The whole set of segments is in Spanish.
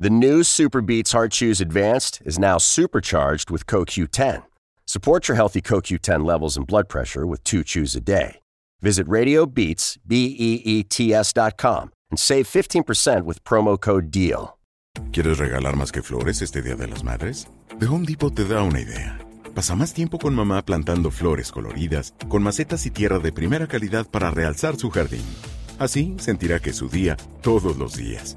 The new Super Beats Heart Chews Advanced is now supercharged with CoQ10. Support your healthy CoQ10 levels and blood pressure with two chews a day. Visit RadioBeats, B-E-E-T-S dot com and save 15% with promo code DEAL. ¿Quieres regalar más que flores este Día de las Madres? The Home Depot te da una idea. Pasa más tiempo con mamá plantando flores coloridas, con macetas y tierra de primera calidad para realzar su jardín. Así sentirá que es su día todos los días.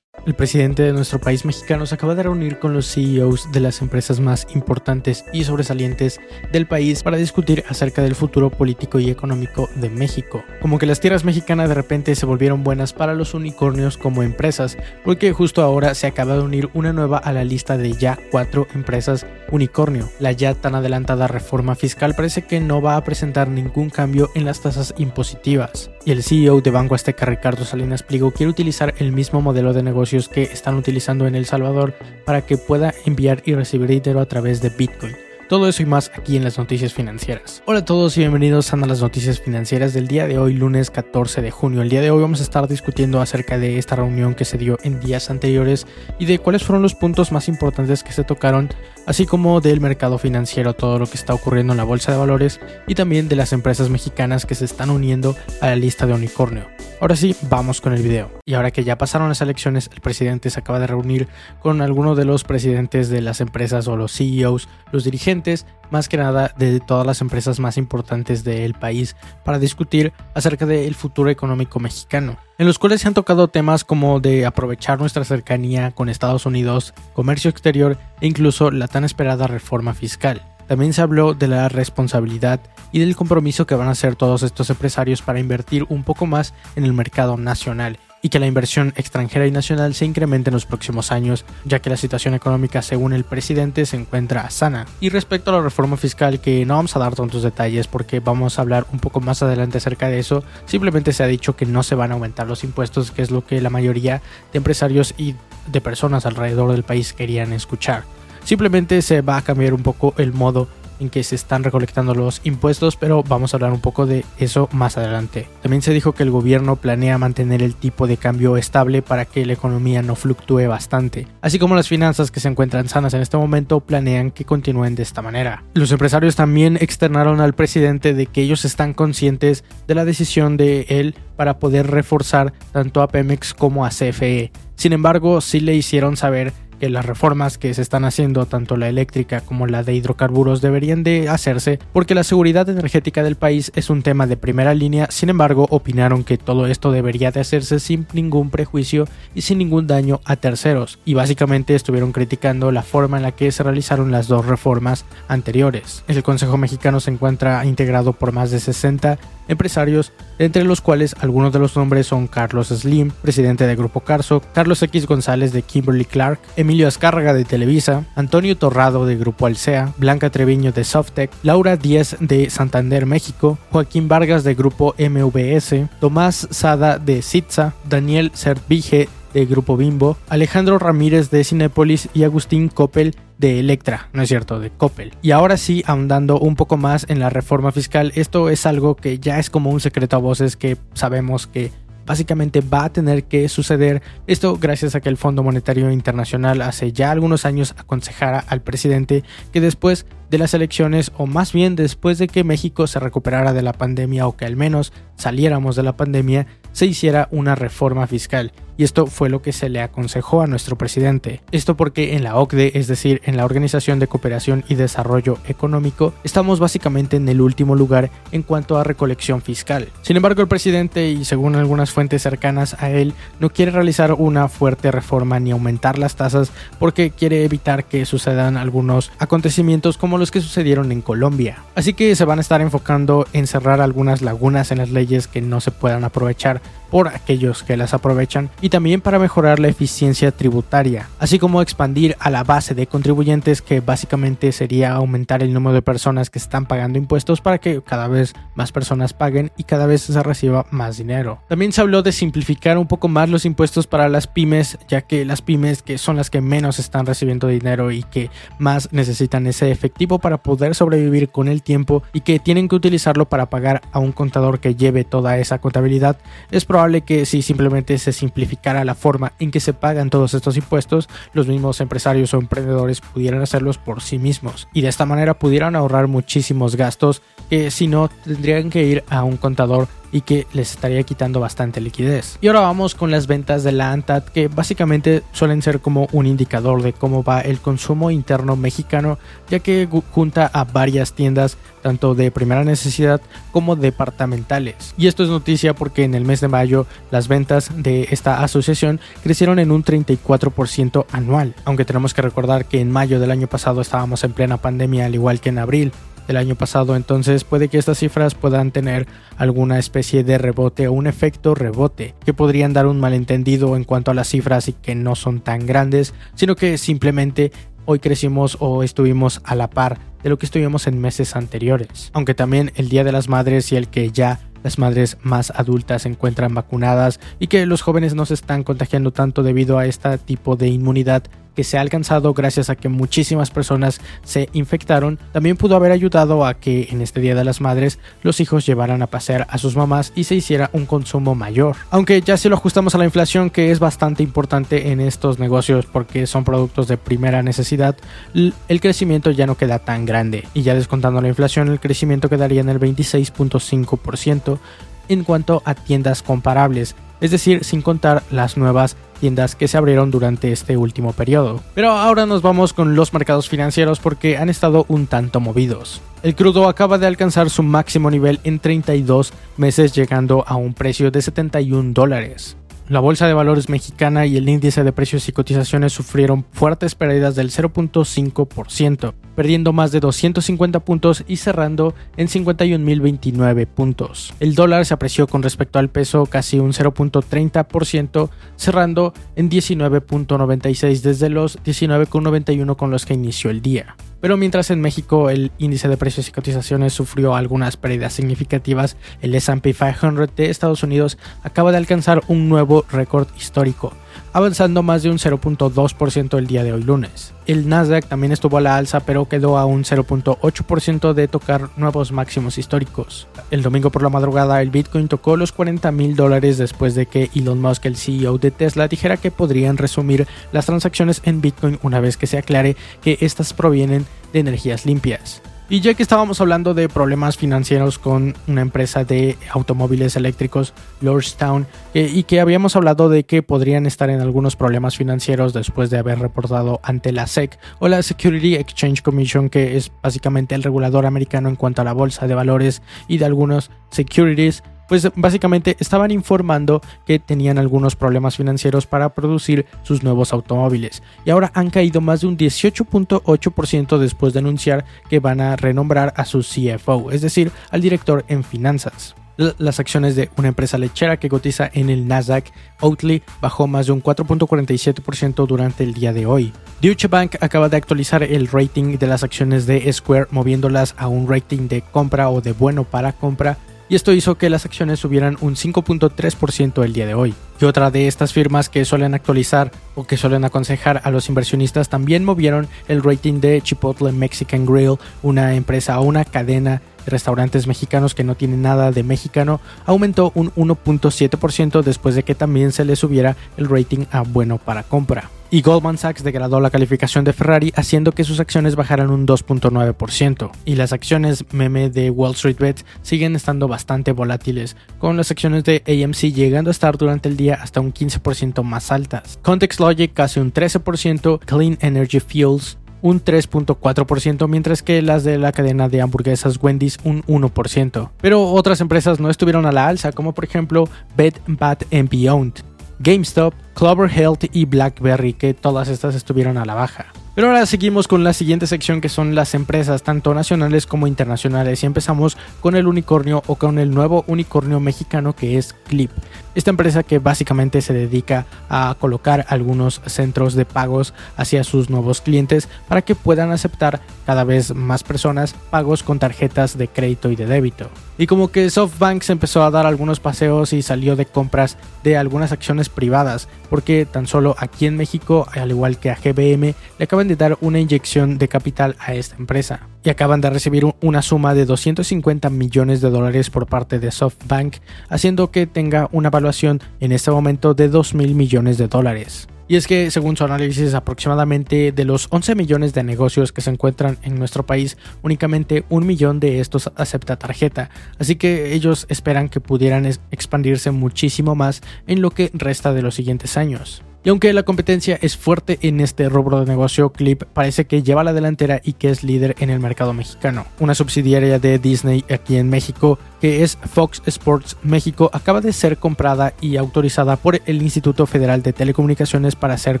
El presidente de nuestro país mexicano se acaba de reunir con los CEOs de las empresas más importantes y sobresalientes del país para discutir acerca del futuro político y económico de México. Como que las tierras mexicanas de repente se volvieron buenas para los unicornios como empresas, porque justo ahora se acaba de unir una nueva a la lista de ya cuatro empresas unicornio. La ya tan adelantada reforma fiscal parece que no va a presentar ningún cambio en las tasas impositivas. Y el CEO de Banco Azteca, Ricardo Salinas Pliego, quiere utilizar el mismo modelo de negocio que están utilizando en El Salvador para que pueda enviar y recibir dinero a través de Bitcoin. Todo eso y más aquí en las noticias financieras. Hola a todos y bienvenidos a las noticias financieras del día de hoy, lunes 14 de junio. El día de hoy vamos a estar discutiendo acerca de esta reunión que se dio en días anteriores y de cuáles fueron los puntos más importantes que se tocaron, así como del mercado financiero, todo lo que está ocurriendo en la bolsa de valores y también de las empresas mexicanas que se están uniendo a la lista de unicornio. Ahora sí, vamos con el video. Y ahora que ya pasaron las elecciones, el presidente se acaba de reunir con algunos de los presidentes de las empresas o los CEOs, los dirigentes, más que nada de todas las empresas más importantes del país, para discutir acerca del futuro económico mexicano, en los cuales se han tocado temas como de aprovechar nuestra cercanía con Estados Unidos, comercio exterior e incluso la tan esperada reforma fiscal. También se habló de la responsabilidad y del compromiso que van a hacer todos estos empresarios para invertir un poco más en el mercado nacional y que la inversión extranjera y nacional se incremente en los próximos años, ya que la situación económica, según el presidente, se encuentra sana. Y respecto a la reforma fiscal, que no vamos a dar tantos detalles porque vamos a hablar un poco más adelante acerca de eso, simplemente se ha dicho que no se van a aumentar los impuestos, que es lo que la mayoría de empresarios y de personas alrededor del país querían escuchar. Simplemente se va a cambiar un poco el modo en que se están recolectando los impuestos, pero vamos a hablar un poco de eso más adelante. También se dijo que el gobierno planea mantener el tipo de cambio estable para que la economía no fluctúe bastante, así como las finanzas que se encuentran sanas en este momento planean que continúen de esta manera. Los empresarios también externaron al presidente de que ellos están conscientes de la decisión de él para poder reforzar tanto a Pemex como a CFE. Sin embargo, sí le hicieron saber que las reformas que se están haciendo, tanto la eléctrica como la de hidrocarburos, deberían de hacerse porque la seguridad energética del país es un tema de primera línea, sin embargo opinaron que todo esto debería de hacerse sin ningún prejuicio y sin ningún daño a terceros, y básicamente estuvieron criticando la forma en la que se realizaron las dos reformas anteriores. El Consejo Mexicano se encuentra integrado por más de 60 empresarios, entre los cuales algunos de los nombres son Carlos Slim, presidente de Grupo Carso, Carlos X González de Kimberly Clark, Emilio Azcárraga de Televisa, Antonio Torrado de Grupo Alsea, Blanca Treviño de Softec, Laura Díaz de Santander México, Joaquín Vargas de Grupo MVS, Tomás Sada de Sitza, Daniel Servige de Grupo Bimbo, Alejandro Ramírez de Cinepolis y Agustín Coppel de Electra, no es cierto, de Coppel. Y ahora sí, ahondando un poco más en la reforma fiscal, esto es algo que ya es como un secreto a voces que sabemos que básicamente va a tener que suceder. Esto gracias a que el Fondo Monetario Internacional hace ya algunos años aconsejara al presidente que después de las elecciones o más bien después de que México se recuperara de la pandemia o que al menos saliéramos de la pandemia, se hiciera una reforma fiscal. Y esto fue lo que se le aconsejó a nuestro presidente. Esto porque en la OCDE, es decir, en la Organización de Cooperación y Desarrollo Económico, estamos básicamente en el último lugar en cuanto a recolección fiscal. Sin embargo, el presidente, y según algunas fuentes cercanas a él, no quiere realizar una fuerte reforma ni aumentar las tasas porque quiere evitar que sucedan algunos acontecimientos como los que sucedieron en Colombia. Así que se van a estar enfocando en cerrar algunas lagunas en las leyes que no se puedan aprovechar por aquellos que las aprovechan y y también para mejorar la eficiencia tributaria, así como expandir a la base de contribuyentes que básicamente sería aumentar el número de personas que están pagando impuestos para que cada vez más personas paguen y cada vez se reciba más dinero. También se habló de simplificar un poco más los impuestos para las pymes, ya que las pymes que son las que menos están recibiendo dinero y que más necesitan ese efectivo para poder sobrevivir con el tiempo y que tienen que utilizarlo para pagar a un contador que lleve toda esa contabilidad, es probable que si simplemente se simplificara la forma en que se pagan todos estos impuestos, los mismos empresarios o emprendedores pudieran hacerlos por sí mismos. Y de esta manera pudieran ahorrar muchísimos gastos que si no tendrían que ir a un contador y que les estaría quitando bastante liquidez. Y ahora vamos con las ventas de la ANTAD que básicamente suelen ser como un indicador de cómo va el consumo interno mexicano ya que junta a varias tiendas tanto de primera necesidad como departamentales. Y esto es noticia porque en el mes de mayo las ventas de esta asociación crecieron en un 34% anual, aunque tenemos que recordar que en mayo del año pasado estábamos en plena pandemia al igual que en abril, el año pasado, entonces puede que estas cifras puedan tener alguna especie de rebote o un efecto rebote, que podrían dar un malentendido en cuanto a las cifras y que no son tan grandes, sino que simplemente hoy crecimos o estuvimos a la par de lo que estuvimos en meses anteriores. Aunque también el Día de las Madres y el que ya las madres más adultas se encuentran vacunadas y que los jóvenes no se están contagiando tanto debido a este tipo de inmunidad que se ha alcanzado gracias a que muchísimas personas se infectaron, también pudo haber ayudado a que en este Día de las Madres los hijos llevaran a pasear a sus mamás y se hiciera un consumo mayor. Aunque ya si lo ajustamos a la inflación, que es bastante importante en estos negocios porque son productos de primera necesidad, el crecimiento ya no queda tan grande. Y ya descontando la inflación, el crecimiento quedaría en el 26.5% en cuanto a tiendas comparables, es decir, sin contar las nuevas tiendas que se abrieron durante este último periodo. Pero ahora nos vamos con los mercados financieros porque han estado un tanto movidos. El crudo acaba de alcanzar su máximo nivel en 32 meses llegando a un precio de 71 dólares. La bolsa de valores mexicana y el índice de precios y cotizaciones sufrieron fuertes pérdidas del 0.5%, perdiendo más de 250 puntos y cerrando en 51.029 puntos. El dólar se apreció con respecto al peso casi un 0.30%, cerrando en 19.96 desde los 19.91 con los que inició el día. Pero mientras en México el índice de precios y cotizaciones sufrió algunas pérdidas significativas, el SP 500 de Estados Unidos acaba de alcanzar un nuevo récord histórico, avanzando más de un 0.2% el día de hoy lunes. El Nasdaq también estuvo a la alza pero quedó a un 0.8% de tocar nuevos máximos históricos. El domingo por la madrugada el Bitcoin tocó los 40 mil dólares después de que Elon Musk, el CEO de Tesla, dijera que podrían resumir las transacciones en Bitcoin una vez que se aclare que estas provienen de energías limpias. Y ya que estábamos hablando de problemas financieros con una empresa de automóviles eléctricos, Lordstown, eh, y que habíamos hablado de que podrían estar en algunos problemas financieros después de haber reportado ante la SEC o la Security Exchange Commission, que es básicamente el regulador americano en cuanto a la bolsa de valores y de algunos securities, pues básicamente estaban informando que tenían algunos problemas financieros para producir sus nuevos automóviles y ahora han caído más de un 18.8% después de anunciar que van a renombrar a su CFO, es decir, al director en finanzas las acciones de una empresa lechera que cotiza en el Nasdaq, Oatly, bajó más de un 4.47% durante el día de hoy. Deutsche Bank acaba de actualizar el rating de las acciones de Square moviéndolas a un rating de compra o de bueno para compra y esto hizo que las acciones subieran un 5.3% el día de hoy. Y otra de estas firmas que suelen actualizar o que suelen aconsejar a los inversionistas también movieron el rating de Chipotle Mexican Grill, una empresa o una cadena de restaurantes mexicanos que no tiene nada de mexicano, aumentó un 1.7% después de que también se le subiera el rating a bueno para compra y Goldman Sachs degradó la calificación de Ferrari haciendo que sus acciones bajaran un 2.9%. Y las acciones meme de Wall Street Bets siguen estando bastante volátiles, con las acciones de AMC llegando a estar durante el día hasta un 15% más altas. Context Logic casi un 13%, Clean Energy Fuels un 3.4%, mientras que las de la cadena de hamburguesas Wendy's un 1%. Pero otras empresas no estuvieron a la alza, como por ejemplo Bed Bath Beyond, GameStop, Clover Health y BlackBerry, que todas estas estuvieron a la baja. Pero ahora seguimos con la siguiente sección que son las empresas tanto nacionales como internacionales y empezamos con el unicornio o con el nuevo unicornio mexicano que es Clip. Esta empresa que básicamente se dedica a colocar algunos centros de pagos hacia sus nuevos clientes para que puedan aceptar cada vez más personas pagos con tarjetas de crédito y de débito. Y como que SoftBank se empezó a dar algunos paseos y salió de compras de algunas acciones privadas, porque tan solo aquí en México, al igual que a GBM, le acaban de dar una inyección de capital a esta empresa. Y acaban de recibir una suma de 250 millones de dólares por parte de SoftBank, haciendo que tenga una evaluación en este momento de 2 mil millones de dólares. Y es que, según su análisis, aproximadamente de los 11 millones de negocios que se encuentran en nuestro país, únicamente un millón de estos acepta tarjeta. Así que ellos esperan que pudieran expandirse muchísimo más en lo que resta de los siguientes años. Y aunque la competencia es fuerte en este rubro de negocio, Clip parece que lleva la delantera y que es líder en el mercado mexicano. Una subsidiaria de Disney aquí en México que es Fox Sports México, acaba de ser comprada y autorizada por el Instituto Federal de Telecomunicaciones para ser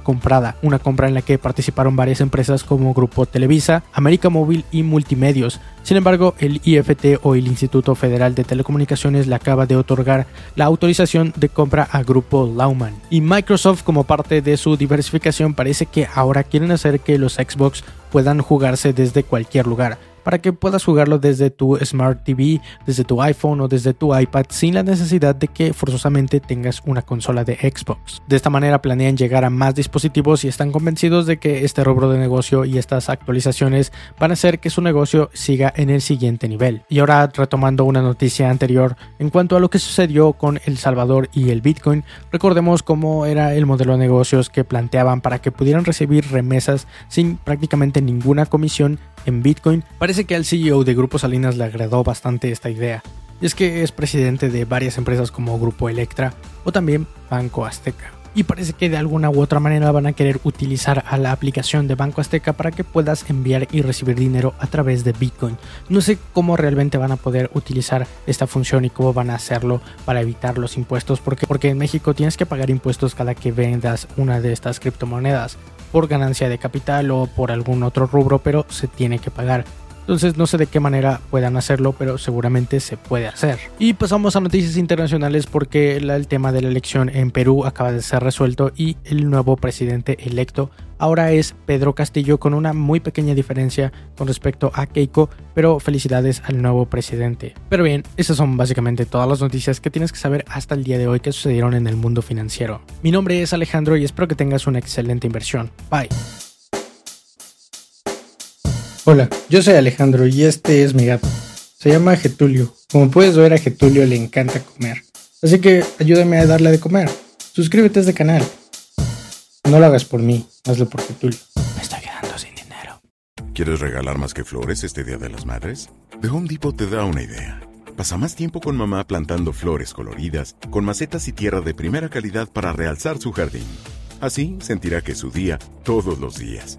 comprada, una compra en la que participaron varias empresas como Grupo Televisa, América Móvil y Multimedios. Sin embargo, el IFT o el Instituto Federal de Telecomunicaciones le acaba de otorgar la autorización de compra a Grupo Lauman. Y Microsoft, como parte de su diversificación, parece que ahora quieren hacer que los Xbox puedan jugarse desde cualquier lugar para que puedas jugarlo desde tu Smart TV, desde tu iPhone o desde tu iPad sin la necesidad de que forzosamente tengas una consola de Xbox. De esta manera planean llegar a más dispositivos y están convencidos de que este rubro de negocio y estas actualizaciones van a hacer que su negocio siga en el siguiente nivel. Y ahora retomando una noticia anterior en cuanto a lo que sucedió con El Salvador y el Bitcoin, recordemos cómo era el modelo de negocios que planteaban para que pudieran recibir remesas sin prácticamente ninguna comisión en Bitcoin, parece que al CEO de Grupo Salinas le agradó bastante esta idea. Y es que es presidente de varias empresas como Grupo Electra o también Banco Azteca. Y parece que de alguna u otra manera van a querer utilizar a la aplicación de Banco Azteca para que puedas enviar y recibir dinero a través de Bitcoin. No sé cómo realmente van a poder utilizar esta función y cómo van a hacerlo para evitar los impuestos, porque, porque en México tienes que pagar impuestos cada que vendas una de estas criptomonedas por ganancia de capital o por algún otro rubro, pero se tiene que pagar. Entonces no sé de qué manera puedan hacerlo, pero seguramente se puede hacer. Y pasamos a noticias internacionales porque el tema de la elección en Perú acaba de ser resuelto y el nuevo presidente electo ahora es Pedro Castillo con una muy pequeña diferencia con respecto a Keiko, pero felicidades al nuevo presidente. Pero bien, esas son básicamente todas las noticias que tienes que saber hasta el día de hoy que sucedieron en el mundo financiero. Mi nombre es Alejandro y espero que tengas una excelente inversión. Bye. Hola, yo soy Alejandro y este es mi gato. Se llama Getulio. Como puedes ver a Getulio le encanta comer. Así que ayúdame a darle de comer. Suscríbete a este canal. No lo hagas por mí, hazlo por Getulio. Me estoy quedando sin dinero. ¿Quieres regalar más que flores este Día de las Madres? The Home Depot te da una idea. Pasa más tiempo con mamá plantando flores coloridas, con macetas y tierra de primera calidad para realzar su jardín. Así sentirá que es su día todos los días.